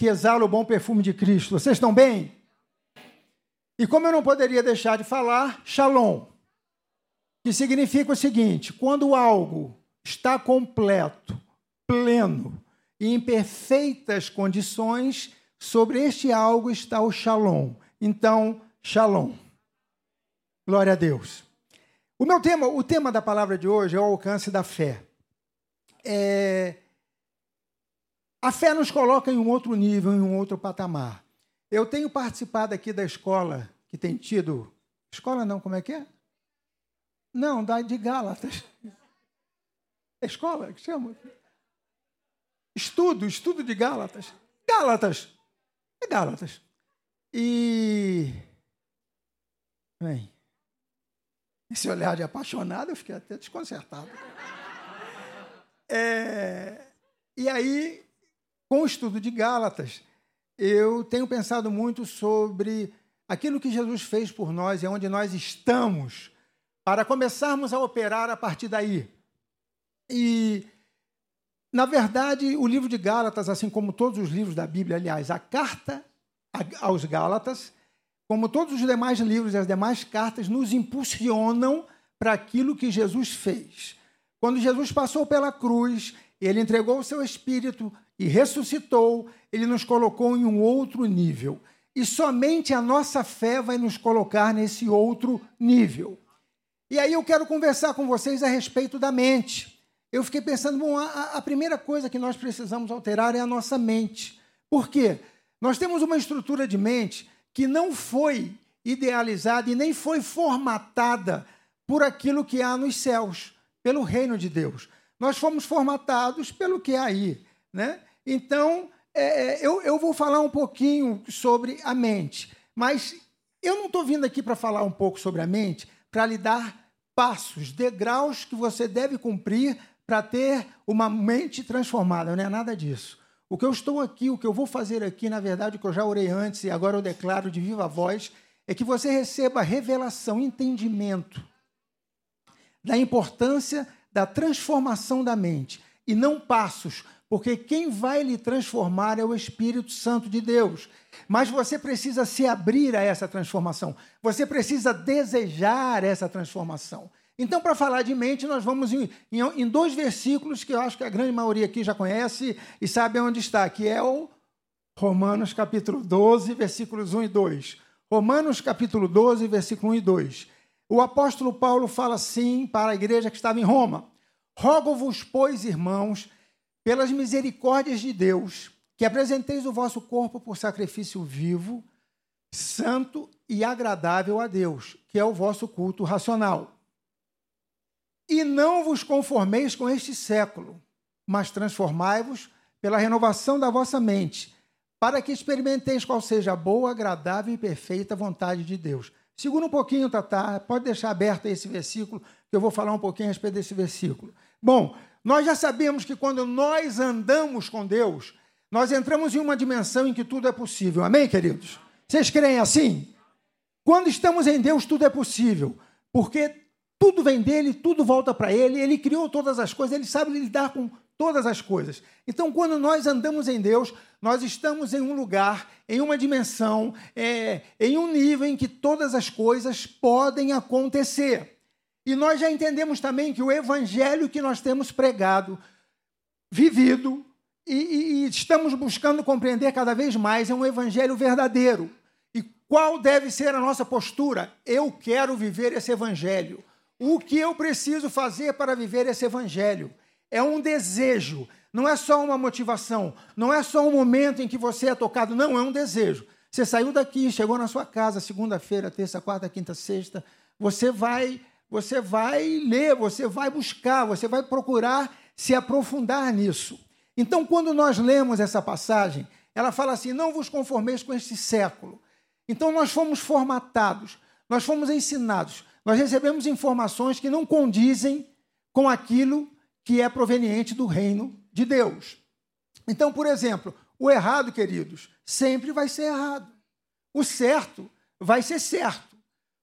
que exala o bom perfume de Cristo. Vocês estão bem? E como eu não poderia deixar de falar, shalom, que significa o seguinte: quando algo está completo, pleno e em perfeitas condições, sobre este algo está o shalom. Então, shalom. Glória a Deus. O meu tema, o tema da palavra de hoje é o alcance da fé. É... A fé nos coloca em um outro nível, em um outro patamar. Eu tenho participado aqui da escola que tem tido. Escola não, como é que é? Não, da de Gálatas. Escola que chama? Estudo, estudo de Gálatas. Gálatas. É Gálatas. E. Bem. Esse olhar de apaixonado, eu fiquei até desconcertado. É, e aí, com o estudo de Gálatas, eu tenho pensado muito sobre aquilo que Jesus fez por nós e onde nós estamos, para começarmos a operar a partir daí. E, na verdade, o livro de Gálatas, assim como todos os livros da Bíblia, aliás, a carta aos Gálatas, como todos os demais livros e as demais cartas, nos impulsionam para aquilo que Jesus fez. Quando Jesus passou pela cruz, ele entregou o seu espírito e ressuscitou, ele nos colocou em um outro nível. E somente a nossa fé vai nos colocar nesse outro nível. E aí eu quero conversar com vocês a respeito da mente. Eu fiquei pensando, bom, a, a primeira coisa que nós precisamos alterar é a nossa mente. Por quê? Nós temos uma estrutura de mente que não foi idealizada e nem foi formatada por aquilo que há nos céus, pelo reino de Deus. Nós fomos formatados pelo que há aí. Né? Então, é, é, eu, eu vou falar um pouquinho sobre a mente, mas eu não estou vindo aqui para falar um pouco sobre a mente, para lhe dar passos, degraus que você deve cumprir para ter uma mente transformada. Não é nada disso. O que eu estou aqui, o que eu vou fazer aqui, na verdade, o que eu já orei antes e agora eu declaro de viva voz, é que você receba revelação, entendimento da importância da transformação da mente e não passos porque quem vai lhe transformar é o Espírito Santo de Deus. Mas você precisa se abrir a essa transformação, você precisa desejar essa transformação. Então, para falar de mente, nós vamos em, em, em, dois versículos que eu acho que a grande maioria aqui já conhece e sabe onde está, que é o Romanos capítulo 12, versículos 1 e 2. Romanos capítulo 12, versículo 1 e 2. O apóstolo Paulo fala assim para a igreja que estava em Roma: Rogo-vos, pois, irmãos, pelas misericórdias de Deus, que apresenteis o vosso corpo por sacrifício vivo, santo e agradável a Deus, que é o vosso culto racional. E não vos conformeis com este século, mas transformai-vos pela renovação da vossa mente, para que experimenteis qual seja a boa, agradável e perfeita vontade de Deus. Segura um pouquinho, Tatá, pode deixar aberto esse versículo, que eu vou falar um pouquinho a respeito desse versículo. Bom, nós já sabemos que quando nós andamos com Deus, nós entramos em uma dimensão em que tudo é possível. Amém, queridos? Vocês creem assim? Quando estamos em Deus, tudo é possível, porque tudo vem dele, tudo volta para ele, ele criou todas as coisas, ele sabe lidar com todas as coisas. Então, quando nós andamos em Deus, nós estamos em um lugar, em uma dimensão, é, em um nível em que todas as coisas podem acontecer. E nós já entendemos também que o evangelho que nós temos pregado, vivido, e, e, e, estamos buscando compreender cada vez mais é um evangelho verdadeiro. E qual deve ser a nossa postura? Eu quero viver esse evangelho. O que eu preciso fazer para viver esse evangelho? É um desejo, não é só uma motivação, não é só um momento em que você é tocado, não, é um desejo. Você saiu daqui, chegou na sua casa segunda-feira, terça, quarta, quinta, sexta, você vai você vai ler, você vai buscar, você vai procurar se aprofundar nisso. Então, quando nós lemos essa passagem, ela fala assim: não vos conformeis com este século. Então nós fomos formatados, nós fomos ensinados, nós recebemos informações que não condizem com aquilo que é proveniente do reino de Deus. Então, por exemplo, o errado, queridos, sempre vai ser errado. O certo vai ser certo.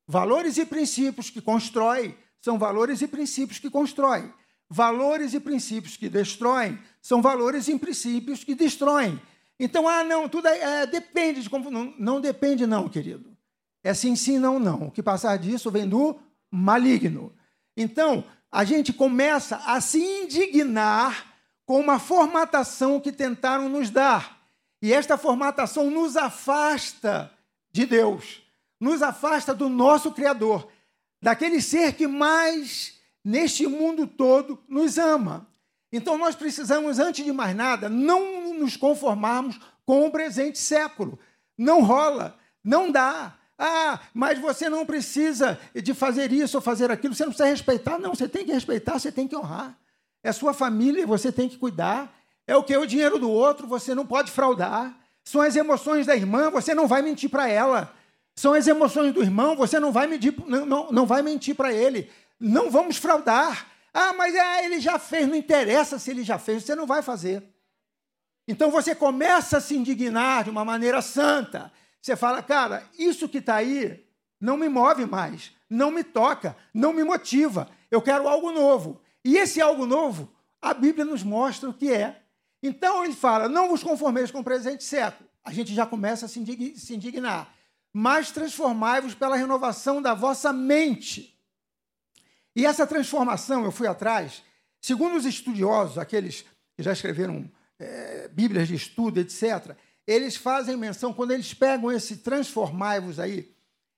Valores e princípios que constrói são valores e princípios que constroem. Valores e princípios que destroem são valores e princípios que destroem. Então, ah, não, tudo é, é, depende de como. Não, não depende, não, querido. É sim, sim, não, não. O que passar disso vem do maligno. Então, a gente começa a se indignar com uma formatação que tentaram nos dar. E esta formatação nos afasta de Deus, nos afasta do nosso Criador, daquele ser que mais neste mundo todo nos ama. Então nós precisamos, antes de mais nada, não nos conformarmos com o presente século. Não rola, não dá. Ah, mas você não precisa de fazer isso ou fazer aquilo, você não precisa respeitar. Não, você tem que respeitar, você tem que honrar. É sua família, você tem que cuidar. É o que? O dinheiro do outro, você não pode fraudar. São as emoções da irmã, você não vai mentir para ela. São as emoções do irmão, você não vai mentir, não, não, não vai mentir para ele. Não vamos fraudar. Ah, mas é, ele já fez, não interessa se ele já fez, você não vai fazer. Então você começa a se indignar de uma maneira santa. Você fala, cara, isso que está aí não me move mais, não me toca, não me motiva. Eu quero algo novo. E esse algo novo, a Bíblia nos mostra o que é. Então ele fala: não vos conformeis com o presente século. A gente já começa a se indignar. Mas transformai-vos pela renovação da vossa mente. E essa transformação, eu fui atrás, segundo os estudiosos, aqueles que já escreveram é, Bíblias de estudo, etc., eles fazem menção, quando eles pegam esse transformai-vos aí,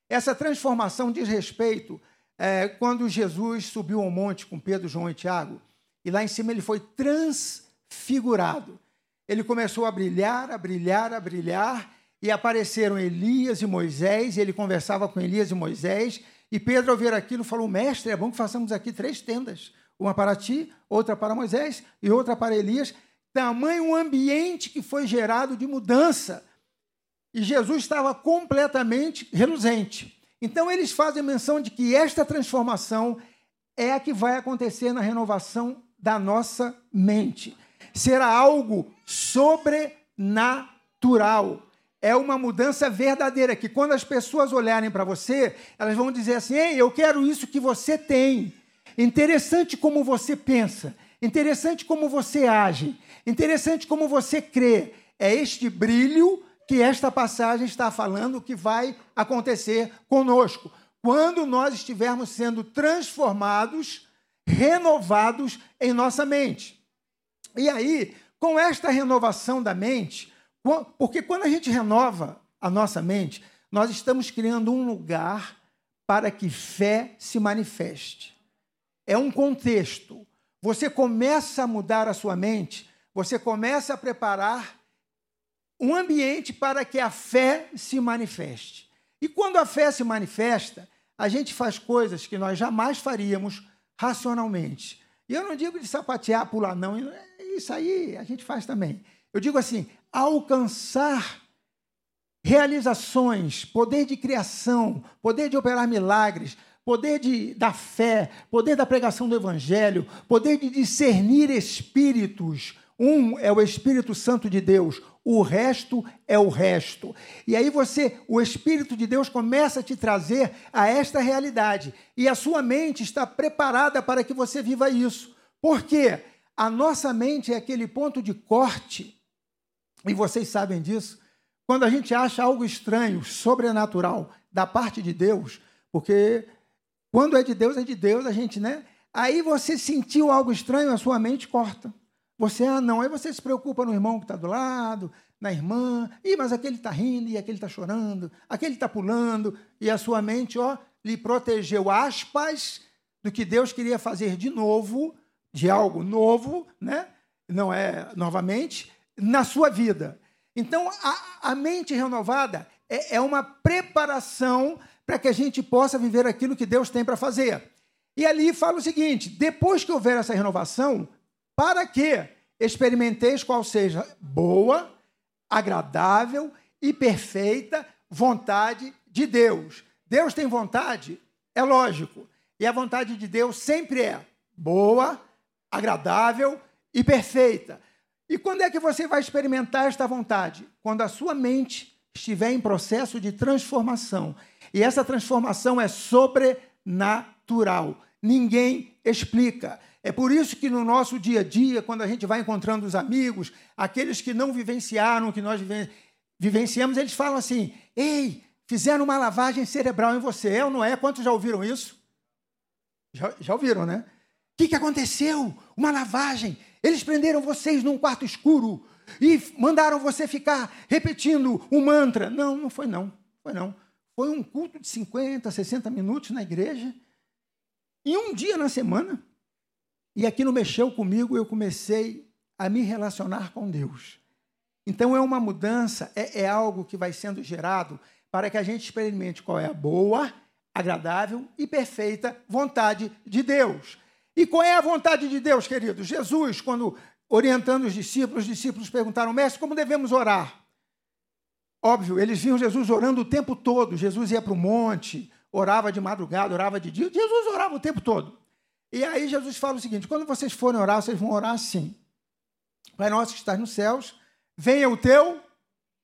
essa transformação diz respeito é, quando Jesus subiu ao monte com Pedro, João e Tiago, e lá em cima ele foi transfigurado. Ele começou a brilhar, a brilhar, a brilhar, e apareceram Elias e Moisés, e ele conversava com Elias e Moisés, e Pedro, ao ver aquilo, falou: Mestre, é bom que façamos aqui três tendas, uma para ti, outra para Moisés e outra para Elias. Tamanho ambiente que foi gerado de mudança. E Jesus estava completamente reluzente. Então, eles fazem menção de que esta transformação é a que vai acontecer na renovação da nossa mente. Será algo sobrenatural. É uma mudança verdadeira, que quando as pessoas olharem para você, elas vão dizer assim: Ei, eu quero isso que você tem. Interessante como você pensa, interessante como você age, interessante como você crê. É este brilho que esta passagem está falando que vai acontecer conosco. Quando nós estivermos sendo transformados, renovados em nossa mente. E aí, com esta renovação da mente, porque quando a gente renova a nossa mente, nós estamos criando um lugar para que fé se manifeste. É um contexto. Você começa a mudar a sua mente, você começa a preparar um ambiente para que a fé se manifeste. E quando a fé se manifesta, a gente faz coisas que nós jamais faríamos racionalmente. E eu não digo de sapatear, pular, não. Isso aí a gente faz também. Eu digo assim: alcançar realizações, poder de criação, poder de operar milagres, poder de, da fé, poder da pregação do evangelho, poder de discernir espíritos. Um é o Espírito Santo de Deus, o resto é o resto. E aí você, o Espírito de Deus começa a te trazer a esta realidade. E a sua mente está preparada para que você viva isso. Por quê? A nossa mente é aquele ponto de corte, e vocês sabem disso, quando a gente acha algo estranho, sobrenatural, da parte de Deus, porque quando é de Deus, é de Deus, a gente, né? Aí você sentiu algo estranho, a sua mente corta. Você, ah, não. Aí você se preocupa no irmão que está do lado, na irmã. Ih, mas aquele está rindo e aquele está chorando, aquele está pulando. E a sua mente, ó, lhe protegeu, aspas, do que Deus queria fazer de novo, de algo novo, né? Não é novamente, na sua vida. Então, a, a mente renovada é, é uma preparação para que a gente possa viver aquilo que Deus tem para fazer. E ali fala o seguinte: depois que houver essa renovação, para que experimenteis qual seja boa, agradável e perfeita vontade de Deus. Deus tem vontade? É lógico. E a vontade de Deus sempre é boa, agradável e perfeita. E quando é que você vai experimentar esta vontade? Quando a sua mente estiver em processo de transformação. E essa transformação é sobrenatural. Ninguém explica. É por isso que no nosso dia a dia, quando a gente vai encontrando os amigos, aqueles que não vivenciaram o que nós vivenciamos, eles falam assim: Ei, fizeram uma lavagem cerebral em você, é ou não é? Quantos já ouviram isso? Já, já ouviram, né? Que, que aconteceu? Uma lavagem. Eles prenderam vocês num quarto escuro e mandaram você ficar repetindo um mantra. Não, não foi não. Foi não. Foi um culto de 50, 60 minutos na igreja. E um dia na semana. E aquilo mexeu comigo, eu comecei a me relacionar com Deus. Então é uma mudança, é, é algo que vai sendo gerado para que a gente experimente qual é a boa, agradável e perfeita vontade de Deus. E qual é a vontade de Deus, queridos? Jesus, quando orientando os discípulos, os discípulos perguntaram, mestre, como devemos orar? Óbvio, eles viam Jesus orando o tempo todo. Jesus ia para o monte, orava de madrugada, orava de dia. Jesus orava o tempo todo. E aí Jesus fala o seguinte: quando vocês forem orar, vocês vão orar assim. Pai nosso que estás nos céus, venha o teu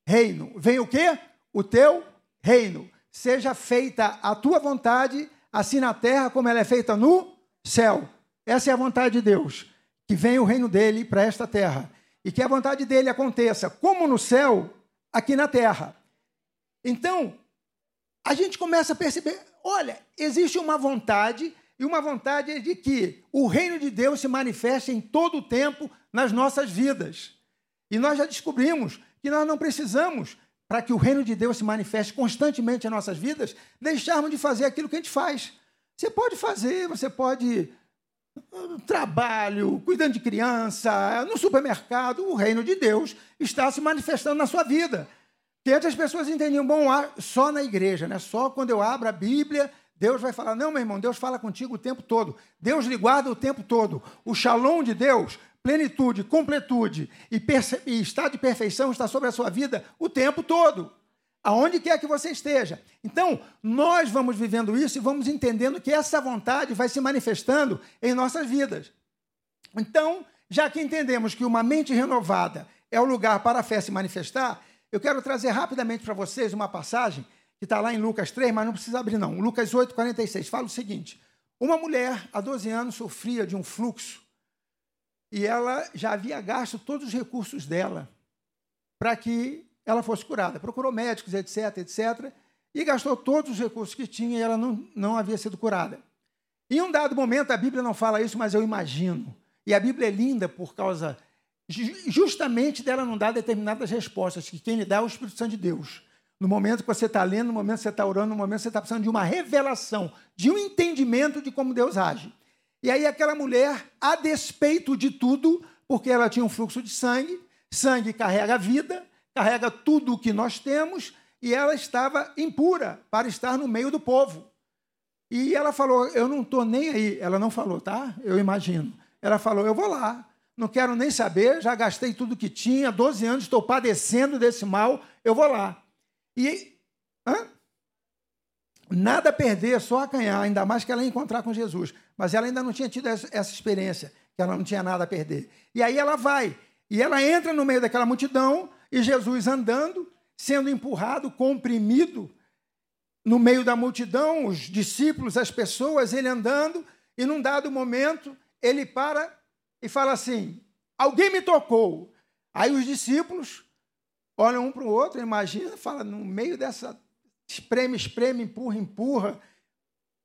reino. Venha o quê? O teu reino. Seja feita a tua vontade, assim na terra como ela é feita no céu. Essa é a vontade de Deus. Que venha o reino dele para esta terra. E que a vontade dele aconteça, como no céu, aqui na terra. Então, a gente começa a perceber: olha, existe uma vontade, e uma vontade de que o reino de Deus se manifeste em todo o tempo nas nossas vidas. E nós já descobrimos que nós não precisamos para que o reino de Deus se manifeste constantemente em nossas vidas, deixarmos de fazer aquilo que a gente faz. Você pode fazer, você pode ah, trabalho, cuidando de criança, no supermercado, o reino de Deus está se manifestando na sua vida. Que antes as pessoas entendiam, bom, só na igreja, né? só quando eu abro a Bíblia, Deus vai falar. Não, meu irmão, Deus fala contigo o tempo todo. Deus lhe guarda o tempo todo. O shalom de Deus plenitude, completude e, e estado de perfeição está sobre a sua vida o tempo todo, aonde quer que você esteja. Então, nós vamos vivendo isso e vamos entendendo que essa vontade vai se manifestando em nossas vidas. Então, já que entendemos que uma mente renovada é o lugar para a fé se manifestar, eu quero trazer rapidamente para vocês uma passagem que está lá em Lucas 3, mas não precisa abrir, não. Lucas 8, 46. Fala o seguinte: Uma mulher, há 12 anos, sofria de um fluxo e ela já havia gasto todos os recursos dela para que ela fosse curada. Procurou médicos, etc, etc, e gastou todos os recursos que tinha e ela não, não havia sido curada. Em um dado momento, a Bíblia não fala isso, mas eu imagino. E a Bíblia é linda por causa justamente dela não dar determinadas respostas, que quem lhe dá é o Espírito Santo de Deus. No momento que você está lendo, no momento que você está orando, no momento que você está precisando de uma revelação, de um entendimento de como Deus age. E aí aquela mulher, a despeito de tudo, porque ela tinha um fluxo de sangue, sangue carrega vida, carrega tudo o que nós temos, e ela estava impura para estar no meio do povo. E ela falou: Eu não estou nem aí. Ela não falou, tá? Eu imagino. Ela falou: Eu vou lá, não quero nem saber, já gastei tudo que tinha, 12 anos, estou padecendo desse mal, eu vou lá. E hã? nada a perder, só a ainda mais que ela ia encontrar com Jesus. Mas ela ainda não tinha tido essa, experiência, que ela não tinha nada a perder. E aí ela vai, e ela entra no meio daquela multidão, e Jesus andando, sendo empurrado, comprimido, no meio da multidão, os discípulos, as pessoas, ele andando, e num dado momento, ele para e fala assim: Alguém me tocou. Aí os discípulos olham um para o outro, imagina, fala, no meio dessa espreme, espreme, empurra, empurra.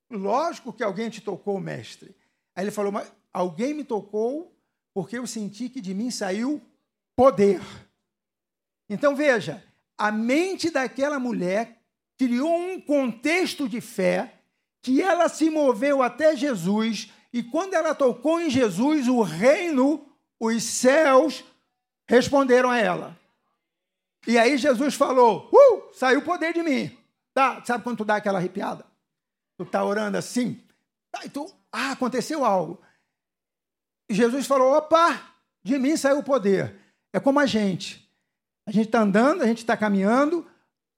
Lógico que alguém te tocou, mestre. Aí ele falou: Mas alguém me tocou porque eu senti que de mim saiu poder. Então veja, a mente daquela mulher criou um contexto de fé que ela se moveu até Jesus e quando ela tocou em Jesus, o reino, os céus responderam a ela. E aí Jesus falou: uh, saiu poder de mim. Tá, sabe quando tu dá aquela arrepiada? Tu está orando assim, aí tu, ah, aconteceu algo. Jesus falou: opa, de mim saiu o poder. É como a gente. A gente está andando, a gente está caminhando,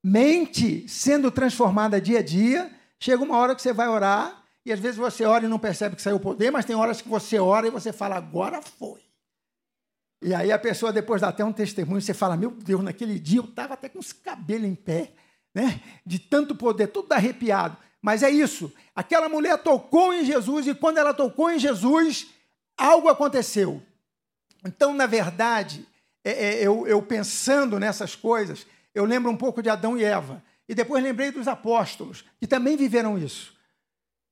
mente sendo transformada dia a dia. Chega uma hora que você vai orar, e às vezes você ora e não percebe que saiu o poder, mas tem horas que você ora e você fala, agora foi. E aí a pessoa depois dá até um testemunho, você fala, meu Deus, naquele dia eu estava até com os cabelos em pé, né? De tanto poder, tudo arrepiado. Mas é isso. Aquela mulher tocou em Jesus e quando ela tocou em Jesus, algo aconteceu. Então, na verdade, é, é, eu, eu pensando nessas coisas, eu lembro um pouco de Adão e Eva. E depois lembrei dos apóstolos, que também viveram isso.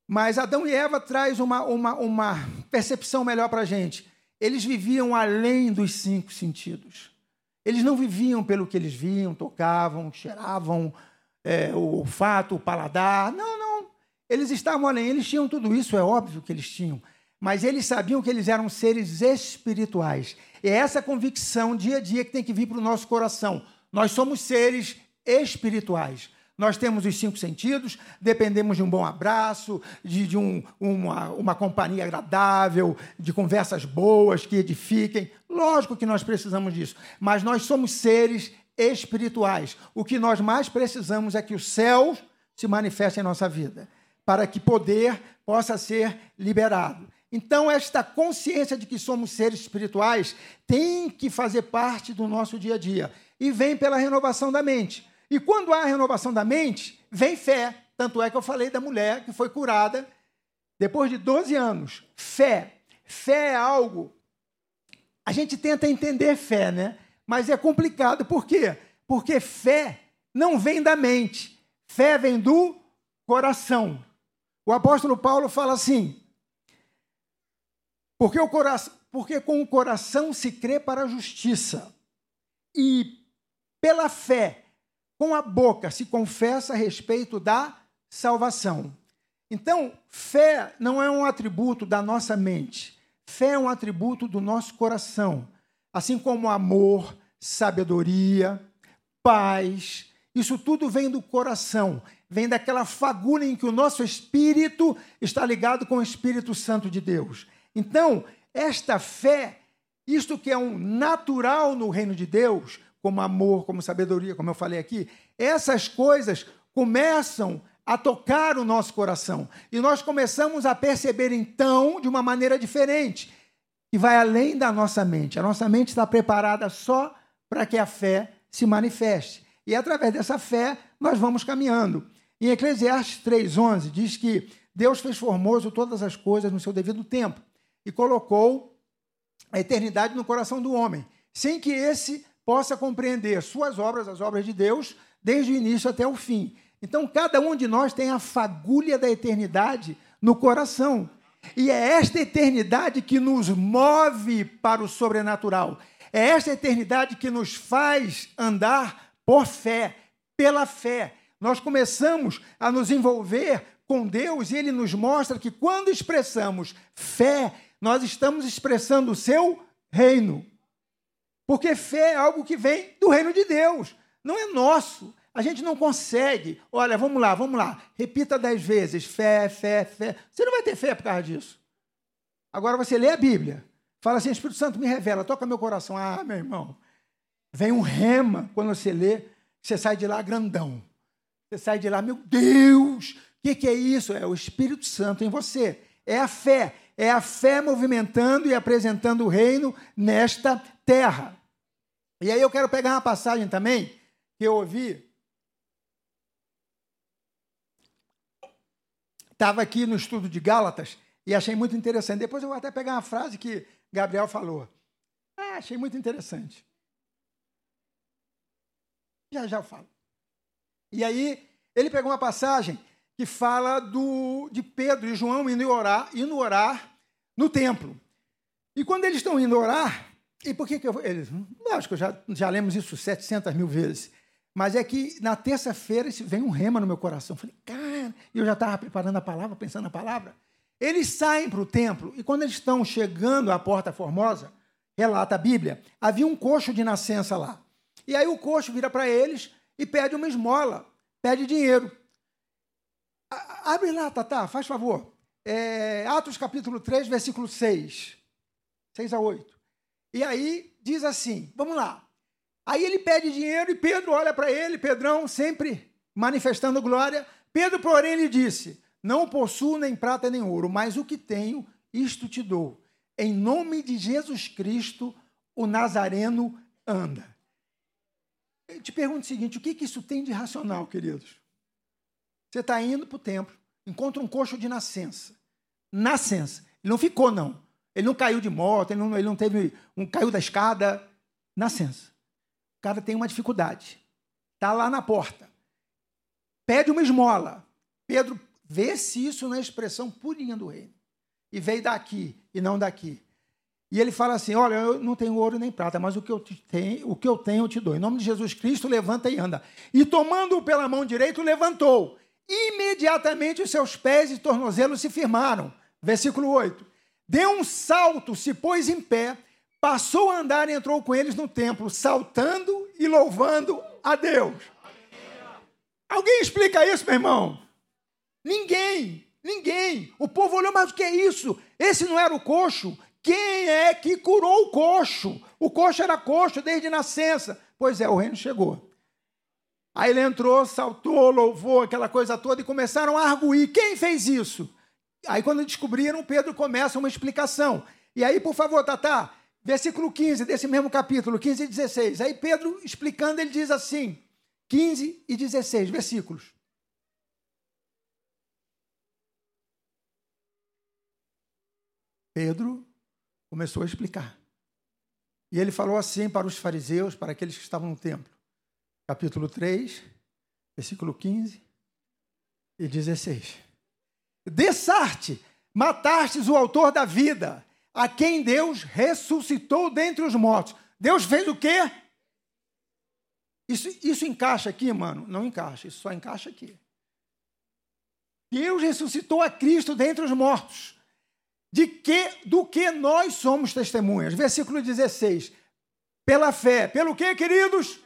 Mas Adão e Eva traz uma, uma, uma percepção melhor para a gente. Eles viviam além dos cinco sentidos. Eles não viviam pelo que eles viam, tocavam, cheiravam, é, o olfato, o paladar. Não, não. Eles estavam além. Eles tinham tudo isso, é óbvio que eles tinham. Mas eles sabiam que eles eram seres espirituais. E é essa convicção dia a dia que tem que vir para o nosso coração. Nós somos seres espirituais. Nós temos os cinco sentidos, dependemos de um bom abraço, de, de um, uma, uma companhia agradável, de conversas boas que edifiquem. Lógico que nós precisamos disso, mas nós somos seres espirituais. O que nós mais precisamos é que o céu se manifeste em nossa vida, para que poder possa ser liberado. Então, esta consciência de que somos seres espirituais tem que fazer parte do nosso dia a dia e vem pela renovação da mente. E quando há renovação da mente, vem fé. Tanto é que eu falei da mulher que foi curada depois de 12 anos. Fé. Fé é algo. A gente tenta entender fé, né? Mas é complicado. Por quê? Porque fé não vem da mente. Fé vem do coração. O apóstolo Paulo fala assim: porque, o coração, porque com o coração se crê para a justiça, e pela fé com a boca se confessa a respeito da salvação. Então, fé não é um atributo da nossa mente. Fé é um atributo do nosso coração. Assim como amor, sabedoria, paz, isso tudo vem do coração, vem daquela fagulha em que o nosso espírito está ligado com o Espírito Santo de Deus. Então, esta fé, isto que é um natural no reino de Deus, como amor, como sabedoria, como eu falei aqui, essas coisas começam a tocar o nosso coração. E nós começamos a perceber, então, de uma maneira diferente, que vai além da nossa mente. A nossa mente está preparada só para que a fé se manifeste. E através dessa fé, nós vamos caminhando. Em Eclesiastes 3,11, diz que Deus fez formoso todas as coisas no seu devido tempo e colocou a eternidade no coração do homem, sem que esse possa compreender suas obras, as obras de Deus, desde o início até o fim. Então, cada um de nós tem a fagulha da eternidade no coração. E é esta eternidade que nos move para o sobrenatural. É esta eternidade que nos faz andar por fé, pela fé. Nós começamos a nos envolver com Deus e ele nos mostra que quando expressamos fé, nós estamos expressando o seu reino. Porque fé é algo que vem do reino de Deus, não é nosso. A gente não consegue. Olha, vamos lá, vamos lá. Repita dez vezes: fé, fé, fé. Você não vai ter fé por causa disso. Agora você lê a Bíblia. Fala assim: Espírito Santo me revela, toca meu coração. Ah, meu irmão. Vem um rema quando você lê, você sai de lá grandão. Você sai de lá, meu Deus, o que, que é isso? É o Espírito Santo em você. É a fé. É a fé movimentando e apresentando o reino nesta terra. E aí eu quero pegar uma passagem também que eu ouvi. Estava aqui no estudo de Gálatas e achei muito interessante. Depois eu vou até pegar uma frase que Gabriel falou. Ah, achei muito interessante. Já já eu falo. E aí ele pegou uma passagem que fala do, de Pedro e João indo orar, indo orar no templo. E quando eles estão indo orar, e por que, que eu. Eles, lógico, já, já lemos isso 700 mil vezes. Mas é que na terça-feira vem um rema no meu coração. Eu falei, cara, e eu já estava preparando a palavra, pensando na palavra. Eles saem para o templo e quando eles estão chegando à Porta Formosa, relata a Bíblia, havia um coxo de nascença lá. E aí o coxo vira para eles e pede uma esmola, pede dinheiro. Abre lá, Tatá, faz favor. É, Atos capítulo 3, versículo 6. 6 a 8. E aí diz assim: vamos lá. Aí ele pede dinheiro e Pedro olha para ele, Pedrão sempre manifestando glória. Pedro, porém, lhe disse: Não possuo nem prata nem ouro, mas o que tenho, isto te dou. Em nome de Jesus Cristo, o Nazareno anda. Eu te pergunto o seguinte: o que, que isso tem de racional, queridos? Você está indo para o templo, encontra um coxo de nascença. Nascença. Ele não ficou, não. Ele não caiu de moto, ele não, ele não teve um caiu da escada. Nascença. O cara tem uma dificuldade. Está lá na porta. Pede uma esmola. Pedro vê-se isso na expressão purinha do reino. E veio daqui e não daqui. E ele fala assim: Olha, eu não tenho ouro nem prata, mas o que eu tenho, o que eu tenho eu te dou. Em nome de Jesus Cristo, levanta e anda. E tomando-o pela mão direita, levantou. Imediatamente os seus pés e tornozelos se firmaram. Versículo 8. Deu um salto, se pôs em pé, passou a andar e entrou com eles no templo, saltando e louvando a Deus. Alguém explica isso, meu irmão? Ninguém, ninguém. O povo olhou, mas o que é isso? Esse não era o coxo quem é que curou o coxo? O coxo era coxo desde nascença. Pois é, o reino chegou. Aí ele entrou, saltou, louvou, aquela coisa toda, e começaram a arguir. Quem fez isso? Aí, quando descobriram, Pedro começa uma explicação. E aí, por favor, Tatá, versículo 15 desse mesmo capítulo, 15 e 16. Aí, Pedro explicando, ele diz assim: 15 e 16 versículos. Pedro começou a explicar. E ele falou assim para os fariseus, para aqueles que estavam no templo. Capítulo 3, versículo 15 e 16. Dessarte, matastes o autor da vida, a quem Deus ressuscitou dentre os mortos. Deus fez o quê? Isso, isso encaixa aqui, mano? Não encaixa, isso só encaixa aqui. Deus ressuscitou a Cristo dentre os mortos de que do que nós somos testemunhas. Versículo 16. Pela fé. Pelo que, queridos?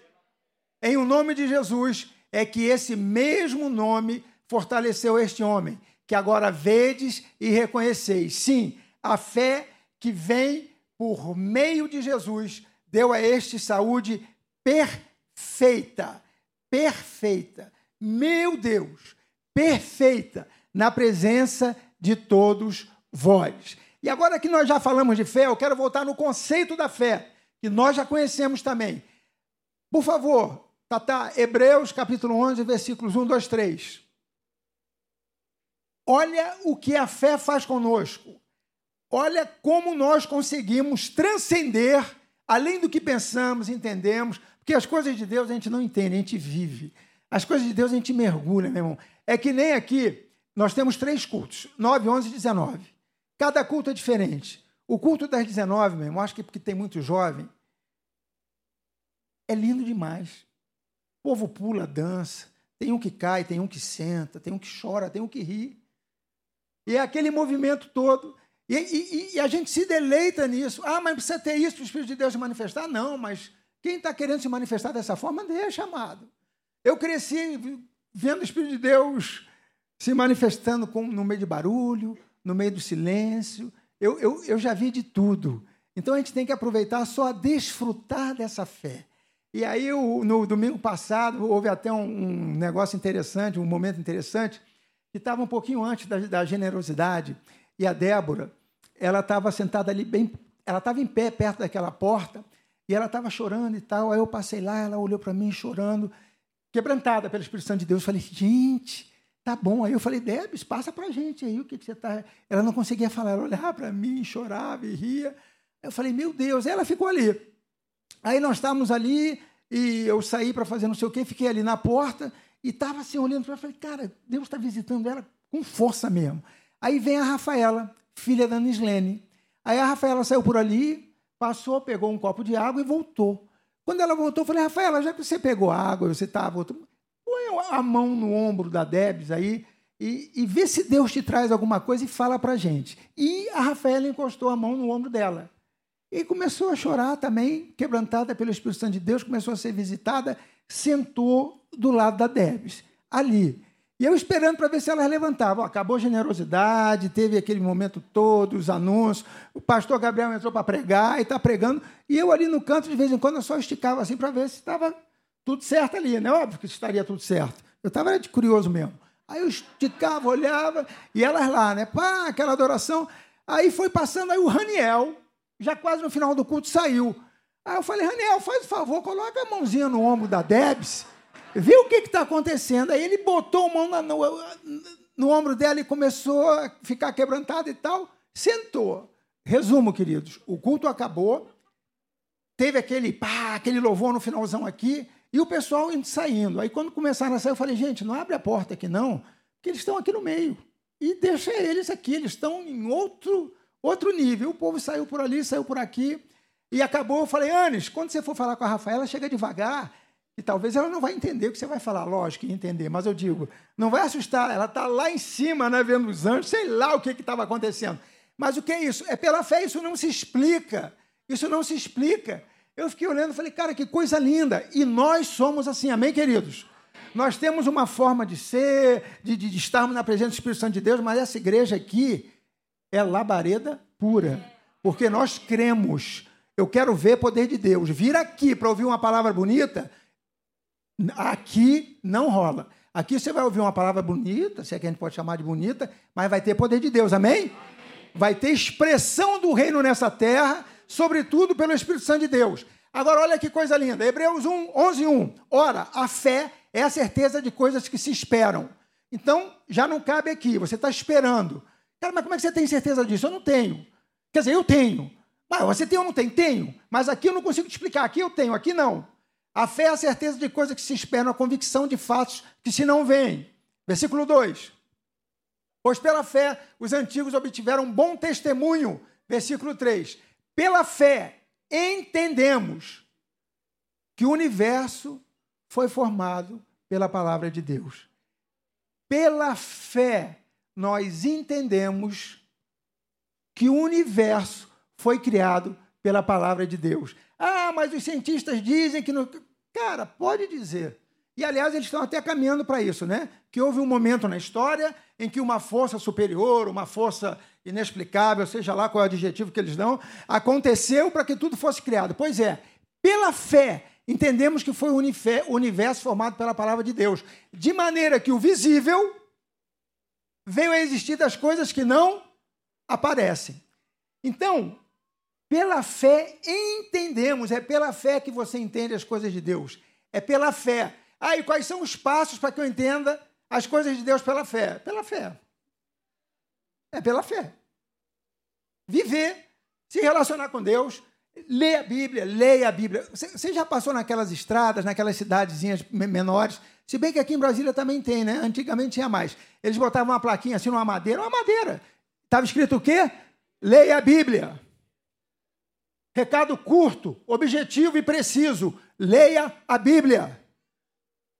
Em o nome de Jesus é que esse mesmo nome fortaleceu este homem, que agora vedes e reconheceis. Sim, a fé que vem por meio de Jesus deu a este saúde perfeita. Perfeita. Meu Deus, perfeita na presença de todos vós. E agora que nós já falamos de fé, eu quero voltar no conceito da fé, que nós já conhecemos também. Por favor, Tata, Hebreus capítulo 11, versículos 1, 2, 3. Olha o que a fé faz conosco. Olha como nós conseguimos transcender além do que pensamos, entendemos, porque as coisas de Deus a gente não entende, a gente vive. As coisas de Deus a gente mergulha, meu irmão. É que nem aqui, nós temos três cultos: 9, 11 e 19. Cada culto é diferente. O culto das 19, meu irmão, acho que porque tem muito jovem, é lindo demais. O povo pula, dança. Tem um que cai, tem um que senta, tem um que chora, tem um que ri. E é aquele movimento todo. E, e, e a gente se deleita nisso. Ah, mas precisa ter isso para o Espírito de Deus se manifestar? Não, mas quem está querendo se manifestar dessa forma, deixa, amado. Eu cresci vendo o Espírito de Deus se manifestando com, no meio de barulho, no meio do silêncio. Eu, eu, eu já vi de tudo. Então a gente tem que aproveitar só a desfrutar dessa fé. E aí, no domingo passado, houve até um, negócio interessante, um momento interessante, que estava um pouquinho antes da, da generosidade. E a Débora, ela estava sentada ali bem, ela estava em pé perto daquela porta, e ela estava chorando e tal. Aí eu passei lá, ela olhou para mim chorando, quebrantada pelo Espírito Santo de Deus. Eu falei, gente, Tá bom. Aí eu falei, Debs, passa para a gente aí o que, que você está. Ela não conseguia falar, ela olhava para mim, chorava e ria. Eu falei, meu Deus. Aí ela ficou ali. Aí nós estávamos ali e eu saí para fazer não sei o quê, fiquei ali na porta e estava assim olhando para ela. Falei, cara, Deus está visitando ela com força mesmo. Aí vem a Rafaela, filha da Nislene. Aí a Rafaela saiu por ali, passou, pegou um copo de água e voltou. Quando ela voltou, eu falei, Rafaela, já que você pegou água, você estava põe a mão no ombro da Debs aí e, e vê se Deus te traz alguma coisa e fala para gente. E a Rafaela encostou a mão no ombro dela. E começou a chorar também, quebrantada pelo Espírito Santo de Deus, começou a ser visitada, sentou do lado da Debs, ali. E eu esperando para ver se elas levantavam. Acabou a generosidade, teve aquele momento todo, os anúncios. O pastor Gabriel entrou para pregar e está pregando. E eu ali no canto, de vez em quando, eu só esticava assim para ver se estava tudo certo ali. Né? Óbvio que estaria tudo certo. Eu estava de curioso mesmo. Aí eu esticava, olhava, e elas lá, né? Pá, aquela adoração. Aí foi passando, aí o Raniel, já quase no final do culto, saiu. Aí eu falei, Raniel, faz o favor, coloca a mãozinha no ombro da Debs vê o que está acontecendo. Aí ele botou a mão no, no ombro dela e começou a ficar quebrantado e tal. Sentou. Resumo, queridos: o culto acabou, teve aquele pá, aquele louvor no finalzão aqui, e o pessoal saindo. Aí, quando começaram a sair, eu falei: gente, não abre a porta aqui não, porque eles estão aqui no meio. E deixa eles aqui, eles estão em outro, outro nível. O povo saiu por ali, saiu por aqui. E acabou, eu falei, Anis, quando você for falar com a Rafaela, chega devagar, e talvez ela não vai entender o que você vai falar, lógico, entender, mas eu digo, não vai assustar, ela está lá em cima, né, vendo os anjos, sei lá o que estava acontecendo. Mas o que é isso? É pela fé, isso não se explica. Isso não se explica. Eu fiquei olhando e falei, cara, que coisa linda. E nós somos assim, amém, queridos? Nós temos uma forma de ser, de, de estarmos na presença do Espírito Santo de Deus, mas essa igreja aqui é labareda pura. Porque nós cremos. Eu quero ver poder de Deus. Vir aqui para ouvir uma palavra bonita Aqui não rola. Aqui você vai ouvir uma palavra bonita, se é que a gente pode chamar de bonita, mas vai ter poder de Deus, amém? Vai ter expressão do reino nessa terra, sobretudo pelo Espírito Santo de Deus. Agora, olha que coisa linda. Hebreus 1, 11, 1. Ora, a fé é a certeza de coisas que se esperam. Então, já não cabe aqui, você está esperando. Cara, mas como é que você tem certeza disso? Eu não tenho. Quer dizer, eu tenho. Mas você tem ou não tem? Tenho. Mas aqui eu não consigo te explicar. Aqui eu tenho, aqui não. A fé é a certeza de coisas que se esperam, a convicção de fatos que se não veem. Versículo 2. Pois pela fé os antigos obtiveram bom testemunho. Versículo 3. Pela fé entendemos que o universo foi formado pela palavra de Deus. Pela fé nós entendemos que o universo foi criado pela palavra de Deus. Ah, mas os cientistas dizem que. Não... Cara, pode dizer. E, aliás, eles estão até caminhando para isso, né? Que houve um momento na história em que uma força superior, uma força inexplicável, seja lá qual é o adjetivo que eles dão, aconteceu para que tudo fosse criado. Pois é, pela fé, entendemos que foi o universo formado pela palavra de Deus. De maneira que o visível veio a existir das coisas que não aparecem. Então, pela fé entendemos, é pela fé que você entende as coisas de Deus. É pela fé. Ah, e quais são os passos para que eu entenda as coisas de Deus pela fé? Pela fé. É pela fé. Viver, se relacionar com Deus, ler a Bíblia, leia a Bíblia. Você já passou naquelas estradas, naquelas cidadezinhas menores? Se bem que aqui em Brasília também tem, né? Antigamente tinha mais. Eles botavam uma plaquinha assim numa madeira, uma madeira. Estava escrito o quê? Leia a Bíblia. Recado curto, objetivo e preciso. Leia a Bíblia.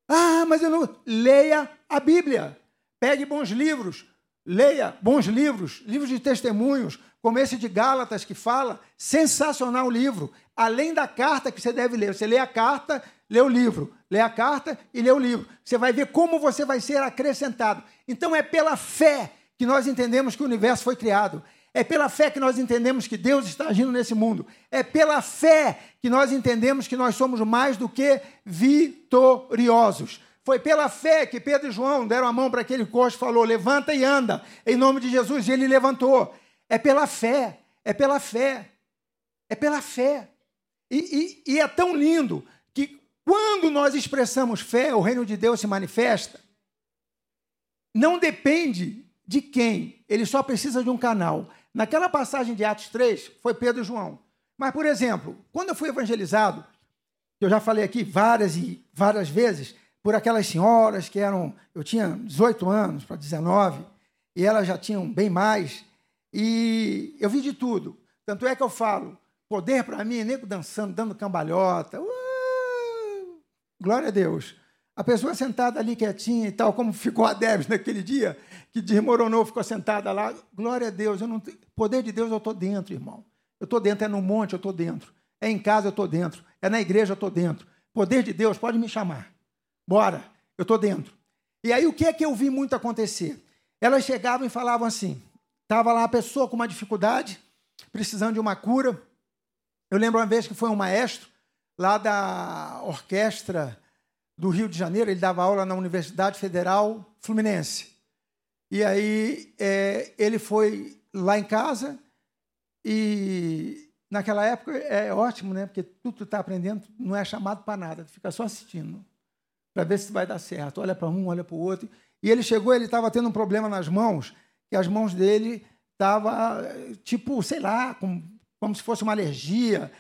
Ah, mas eu não. Leia a Bíblia. Pegue bons livros. Leia bons livros, livros de testemunhos, como esse de Gálatas que fala. Sensacional livro. Além da carta que você deve ler. Você lê a carta, lê o livro. Lê a carta e lê o livro. Você vai ver como você vai ser acrescentado. Então é pela fé que nós entendemos que o universo foi criado. É pela fé que nós entendemos que Deus está agindo nesse mundo. É pela fé que nós entendemos que nós somos mais do que vitoriosos. Foi pela fé que Pedro e João deram a mão para aquele coxo e falou: levanta e anda, em nome de Jesus. E ele levantou. É pela fé, é pela fé, é pela fé. E, e, e é tão lindo que quando nós expressamos fé, o reino de Deus se manifesta. Não depende de quem, ele só precisa de um canal. Naquela passagem de Atos 3, foi Pedro e João. Mas, por exemplo, quando eu fui evangelizado, eu já falei aqui várias e várias vezes, por aquelas senhoras que eram. Eu tinha 18 anos para 19, e elas já tinham bem mais, e eu vi de tudo. Tanto é que eu falo, poder para mim, nego dançando, dando cambalhota. Uh, glória a Deus. A pessoa sentada ali quietinha e tal, como ficou a Debs naquele dia, que desmoronou, ficou sentada lá. Glória a Deus, eu não poder de Deus eu estou dentro, irmão. Eu estou dentro, é no monte, eu estou dentro. É em casa, eu estou dentro. É na igreja, eu estou dentro. Poder de Deus, pode me chamar. Bora, eu estou dentro. E aí o que é que eu vi muito acontecer? Elas chegavam e falavam assim: estava lá a pessoa com uma dificuldade, precisando de uma cura. Eu lembro uma vez que foi um maestro lá da orquestra do Rio de Janeiro, ele dava aula na Universidade Federal Fluminense. E aí é, ele foi lá em casa e naquela época é ótimo, né? Porque tudo está aprendendo não é chamado para nada, fica só assistindo para ver se vai dar certo. Olha para um, olha para o outro. E ele chegou, ele estava tendo um problema nas mãos, que as mãos dele estavam, tipo, sei lá, com, como se fosse uma alergia.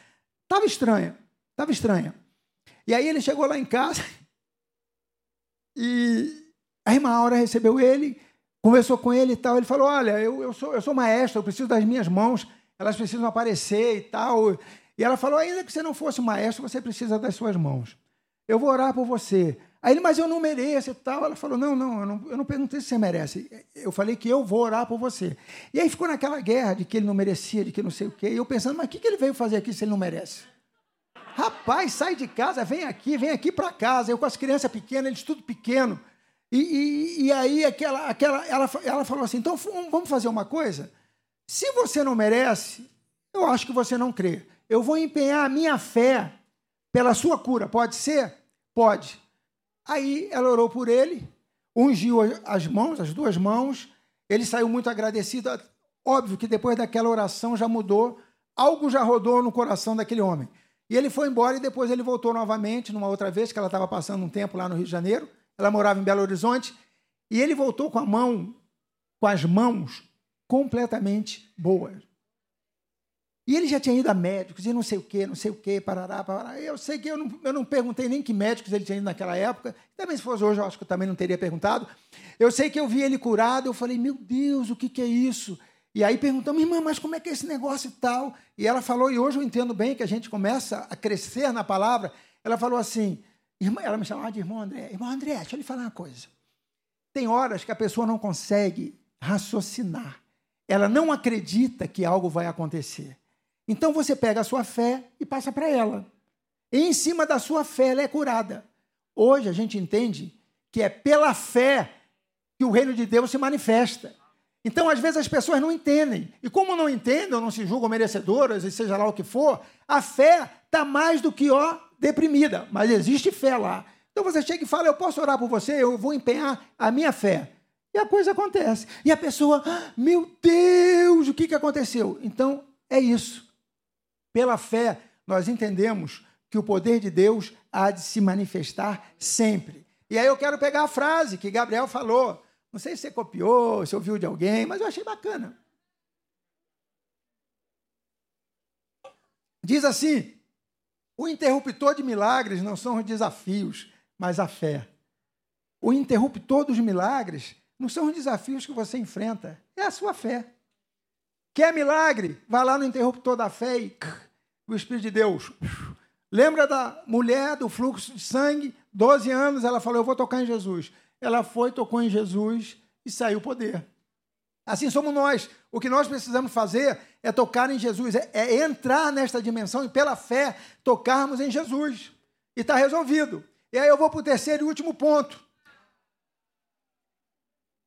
Estava estranha, estava estranha. E aí ele chegou lá em casa e a irmã Aura recebeu ele, conversou com ele e tal. Ele falou: Olha, eu, eu, sou, eu sou maestro, eu preciso das minhas mãos, elas precisam aparecer e tal. E ela falou: Ainda que você não fosse maestro, você precisa das suas mãos. Eu vou orar por você. Aí ele, mas eu não mereço e tal. Ela falou: Não, não, eu não, eu não perguntei se você merece. Eu falei que eu vou orar por você. E aí ficou naquela guerra de que ele não merecia, de que não sei o quê. E eu pensando: Mas o que, que ele veio fazer aqui se ele não merece? Rapaz, sai de casa, vem aqui, vem aqui para casa. Eu com as crianças pequenas, eles tudo pequeno. E, e, e, aí aquela, aquela, ela, ela falou assim: então vamos fazer uma coisa? Se você não merece, eu acho que você não crê. Eu vou empenhar a minha fé pela sua cura. Pode ser? Pode. Aí ela orou por ele, ungiu as mãos, as duas mãos. Ele saiu muito agradecido. Óbvio que depois daquela oração já mudou, algo já rodou no coração daquele homem. E ele foi embora e depois ele voltou novamente, numa outra vez, que ela estava passando um tempo lá no Rio de Janeiro. Ela morava em Belo Horizonte. E ele voltou com a mão, com as mãos completamente boas. E ele já tinha ido a médicos e não sei o quê, não sei o quê, parará, parará. Eu sei que eu não, eu não perguntei nem que médicos ele tinha ido naquela época. Também se fosse hoje, eu acho que eu também não teria perguntado. Eu sei que eu vi ele curado, eu falei, meu Deus, o que, que é isso? E aí perguntamos, irmã, mas como é que é esse negócio e tal? E ela falou, e hoje eu entendo bem que a gente começa a crescer na palavra. Ela falou assim, irmã, ela me chamava de irmão André. Irmão André, deixa eu lhe falar uma coisa. Tem horas que a pessoa não consegue raciocinar. Ela não acredita que algo vai acontecer. Então você pega a sua fé e passa para ela. E em cima da sua fé ela é curada. Hoje a gente entende que é pela fé que o reino de Deus se manifesta. Então, às vezes, as pessoas não entendem. E como não entendem, ou não se julgam merecedoras, e seja lá o que for, a fé está mais do que ó, deprimida. Mas existe fé lá. Então você chega e fala: Eu posso orar por você, eu vou empenhar a minha fé. E a coisa acontece. E a pessoa, ah, meu Deus, o que, que aconteceu? Então, é isso. Pela fé, nós entendemos que o poder de Deus há de se manifestar sempre. E aí eu quero pegar a frase que Gabriel falou. Não sei se você copiou, se ouviu de alguém, mas eu achei bacana. Diz assim: o interruptor de milagres não são os desafios, mas a fé. O interruptor dos milagres não são os desafios que você enfrenta, é a sua fé. Quer milagre? Vá lá no interruptor da fé e o Espírito de Deus. Lembra da mulher do fluxo de sangue? 12 anos, ela falou: Eu vou tocar em Jesus ela foi, tocou em Jesus e saiu o poder. Assim somos nós. O que nós precisamos fazer é tocar em Jesus, é, é entrar nesta dimensão e, pela fé, tocarmos em Jesus. E está resolvido. E aí eu vou para o terceiro e último ponto.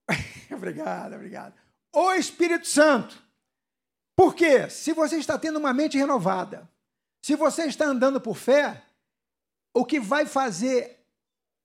obrigado, obrigado. O Espírito Santo. Por quê? Se você está tendo uma mente renovada, se você está andando por fé, o que vai fazer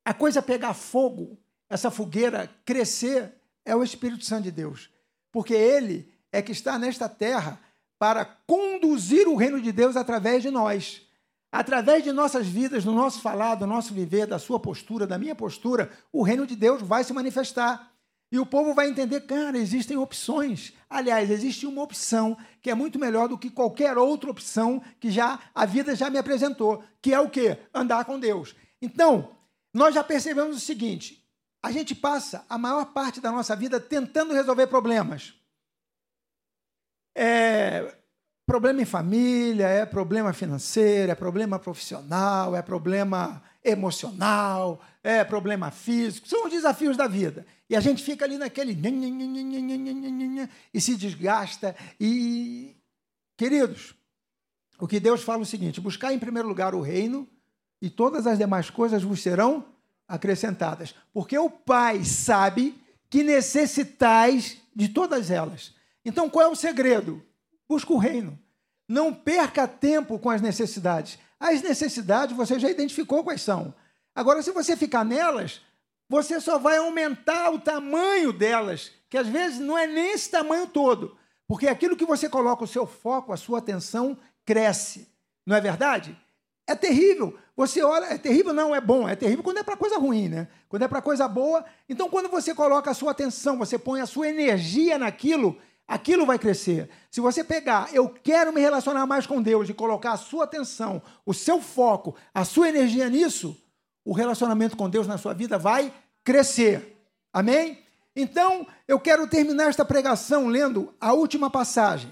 a coisa pegar fogo essa fogueira crescer é o Espírito Santo de Deus. Porque ele é que está nesta terra para conduzir o reino de Deus através de nós. Através de nossas vidas, do nosso falar, do nosso viver, da sua postura, da minha postura, o reino de Deus vai se manifestar. E o povo vai entender, cara, existem opções. Aliás, existe uma opção que é muito melhor do que qualquer outra opção que já a vida já me apresentou, que é o quê? Andar com Deus. Então, nós já percebemos o seguinte: a gente passa a maior parte da nossa vida tentando resolver problemas. É problema em família, é problema financeiro, é problema profissional, é problema emocional, é problema físico, são os desafios da vida. E a gente fica ali naquele e se desgasta e queridos, o que Deus fala é o seguinte: buscar em primeiro lugar o reino e todas as demais coisas vos serão acrescentadas. Porque o Pai sabe que necessitais de todas elas. Então, qual é o segredo? Busca o reino. Não perca tempo com as necessidades. As necessidades você já identificou quais são. Agora, se você ficar nelas, você só vai aumentar o tamanho delas, que às vezes não é nem esse tamanho todo. Porque aquilo que você coloca o seu foco, a sua atenção, cresce. Não é verdade? É terrível. Você olha, é terrível, não é bom, é terrível quando é para coisa ruim, né? Quando é para coisa boa. Então, quando você coloca a sua atenção, você põe a sua energia naquilo, aquilo vai crescer. Se você pegar, eu quero me relacionar mais com Deus e colocar a sua atenção, o seu foco, a sua energia nisso, o relacionamento com Deus na sua vida vai crescer. Amém? Então, eu quero terminar esta pregação lendo a última passagem.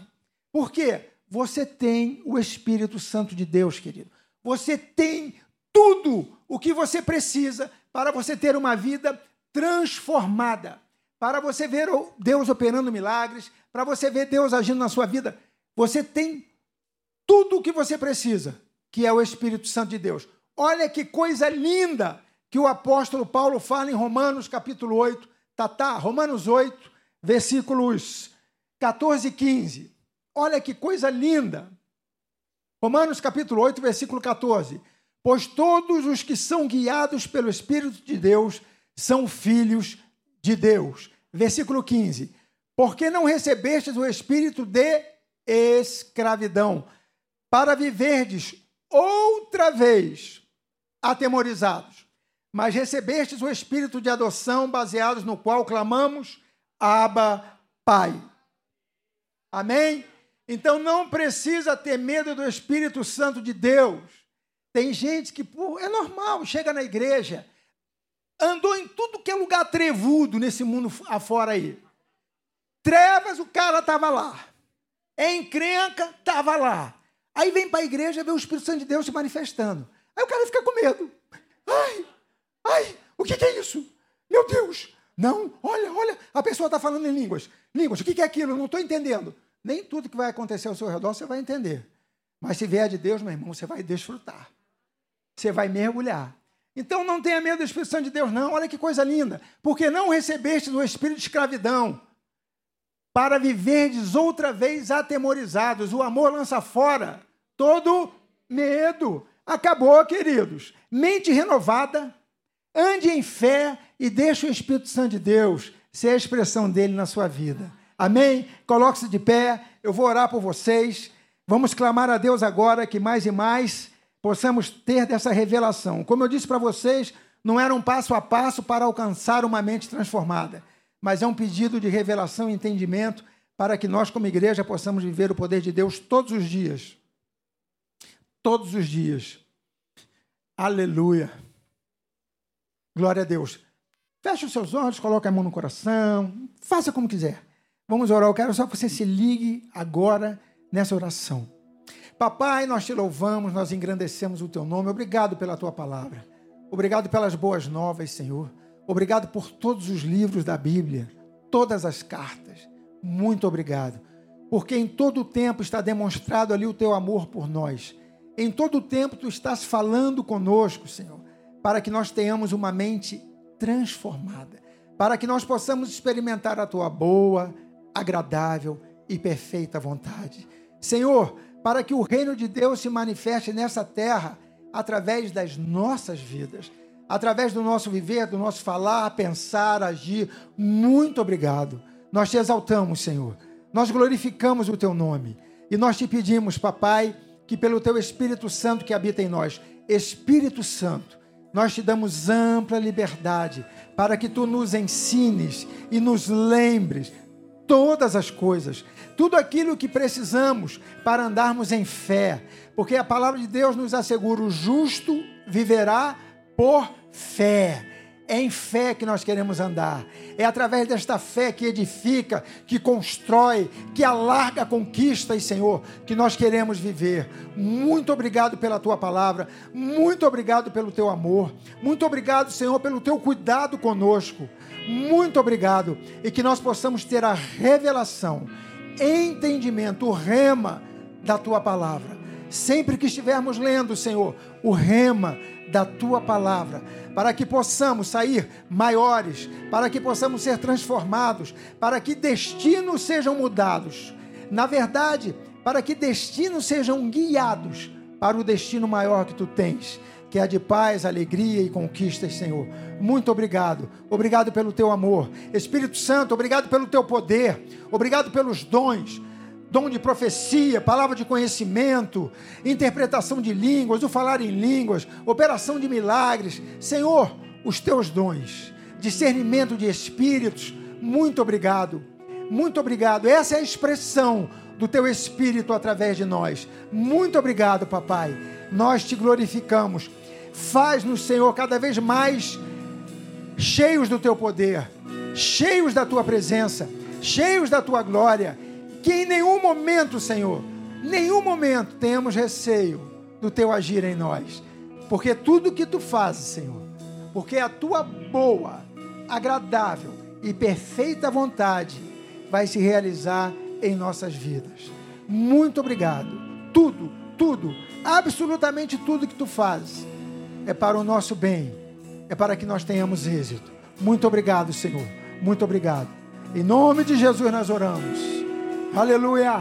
Por quê? Você tem o Espírito Santo de Deus, querido. Você tem tudo o que você precisa para você ter uma vida transformada, para você ver Deus operando milagres, para você ver Deus agindo na sua vida. Você tem tudo o que você precisa, que é o Espírito Santo de Deus. Olha que coisa linda que o apóstolo Paulo fala em Romanos capítulo 8, tá, tá, Romanos 8, versículos 14 e 15. Olha que coisa linda. Romanos capítulo 8, versículo 14. Pois todos os que são guiados pelo Espírito de Deus são filhos de Deus. Versículo 15. Porque não recebestes o espírito de escravidão, para viverdes outra vez atemorizados, mas recebestes o espírito de adoção, baseados no qual clamamos: Abba, Pai. Amém? Então não precisa ter medo do Espírito Santo de Deus. Tem gente que, pô, é normal, chega na igreja, andou em tudo que é lugar trevudo nesse mundo afora aí. Trevas, o cara estava lá. É encrenca, estava lá. Aí vem para a igreja vê o Espírito Santo de Deus se manifestando. Aí o cara fica com medo. Ai, ai, o que, que é isso? Meu Deus! Não, olha, olha, a pessoa está falando em línguas. Línguas, o que, que é aquilo? Eu não estou entendendo. Nem tudo que vai acontecer ao seu redor você vai entender. Mas se vier de Deus, meu irmão, você vai desfrutar. Você vai mergulhar. Então não tenha medo da Santo de Deus, não. Olha que coisa linda. Porque não recebeste do espírito de escravidão para viverdes outra vez atemorizados. O amor lança fora todo medo. Acabou, queridos. Mente renovada, ande em fé e deixe o Espírito Santo de Deus ser a expressão dele na sua vida. Amém? Coloque-se de pé, eu vou orar por vocês. Vamos clamar a Deus agora que mais e mais possamos ter dessa revelação. Como eu disse para vocês, não era um passo a passo para alcançar uma mente transformada, mas é um pedido de revelação e entendimento para que nós, como igreja, possamos viver o poder de Deus todos os dias. Todos os dias. Aleluia. Glória a Deus. Feche os seus olhos, coloque a mão no coração, faça como quiser. Vamos orar. Eu quero só que você se ligue agora nessa oração. Papai, nós te louvamos, nós engrandecemos o teu nome. Obrigado pela tua palavra. Obrigado pelas boas novas, Senhor. Obrigado por todos os livros da Bíblia, todas as cartas. Muito obrigado. Porque em todo o tempo está demonstrado ali o teu amor por nós. Em todo o tempo tu estás falando conosco, Senhor, para que nós tenhamos uma mente transformada, para que nós possamos experimentar a tua boa, agradável e perfeita vontade. Senhor, para que o reino de Deus se manifeste nessa terra através das nossas vidas, através do nosso viver, do nosso falar, pensar, agir. Muito obrigado. Nós te exaltamos, Senhor. Nós glorificamos o teu nome e nós te pedimos, papai, que pelo teu Espírito Santo que habita em nós, Espírito Santo, nós te damos ampla liberdade para que tu nos ensines e nos lembres todas as coisas, tudo aquilo que precisamos para andarmos em fé, porque a palavra de Deus nos assegura: o justo viverá por fé. É em fé que nós queremos andar. É através desta fé que edifica, que constrói, que alarga conquistas, Senhor, que nós queremos viver. Muito obrigado pela tua palavra. Muito obrigado pelo teu amor. Muito obrigado, Senhor, pelo teu cuidado conosco. Muito obrigado. E que nós possamos ter a revelação, entendimento, o rema da tua palavra. Sempre que estivermos lendo, Senhor, o rema da tua palavra, para que possamos sair maiores, para que possamos ser transformados, para que destinos sejam mudados. Na verdade, para que destinos sejam guiados para o destino maior que tu tens, que é de paz, alegria e conquistas, Senhor. Muito obrigado. Obrigado pelo teu amor. Espírito Santo, obrigado pelo teu poder. Obrigado pelos dons dom de profecia, palavra de conhecimento, interpretação de línguas, o falar em línguas, operação de milagres. Senhor, os teus dons, discernimento de espíritos, muito obrigado. Muito obrigado. Essa é a expressão do teu espírito através de nós. Muito obrigado, papai. Nós te glorificamos. Faz-nos, Senhor, cada vez mais cheios do teu poder, cheios da tua presença, cheios da tua glória que em nenhum momento, Senhor, nenhum momento tenhamos receio do teu agir em nós. Porque tudo que tu fazes, Senhor, porque a tua boa, agradável e perfeita vontade vai se realizar em nossas vidas. Muito obrigado. Tudo, tudo, absolutamente tudo que tu fazes é para o nosso bem, é para que nós tenhamos êxito. Muito obrigado, Senhor. Muito obrigado. Em nome de Jesus nós oramos. Aleluia.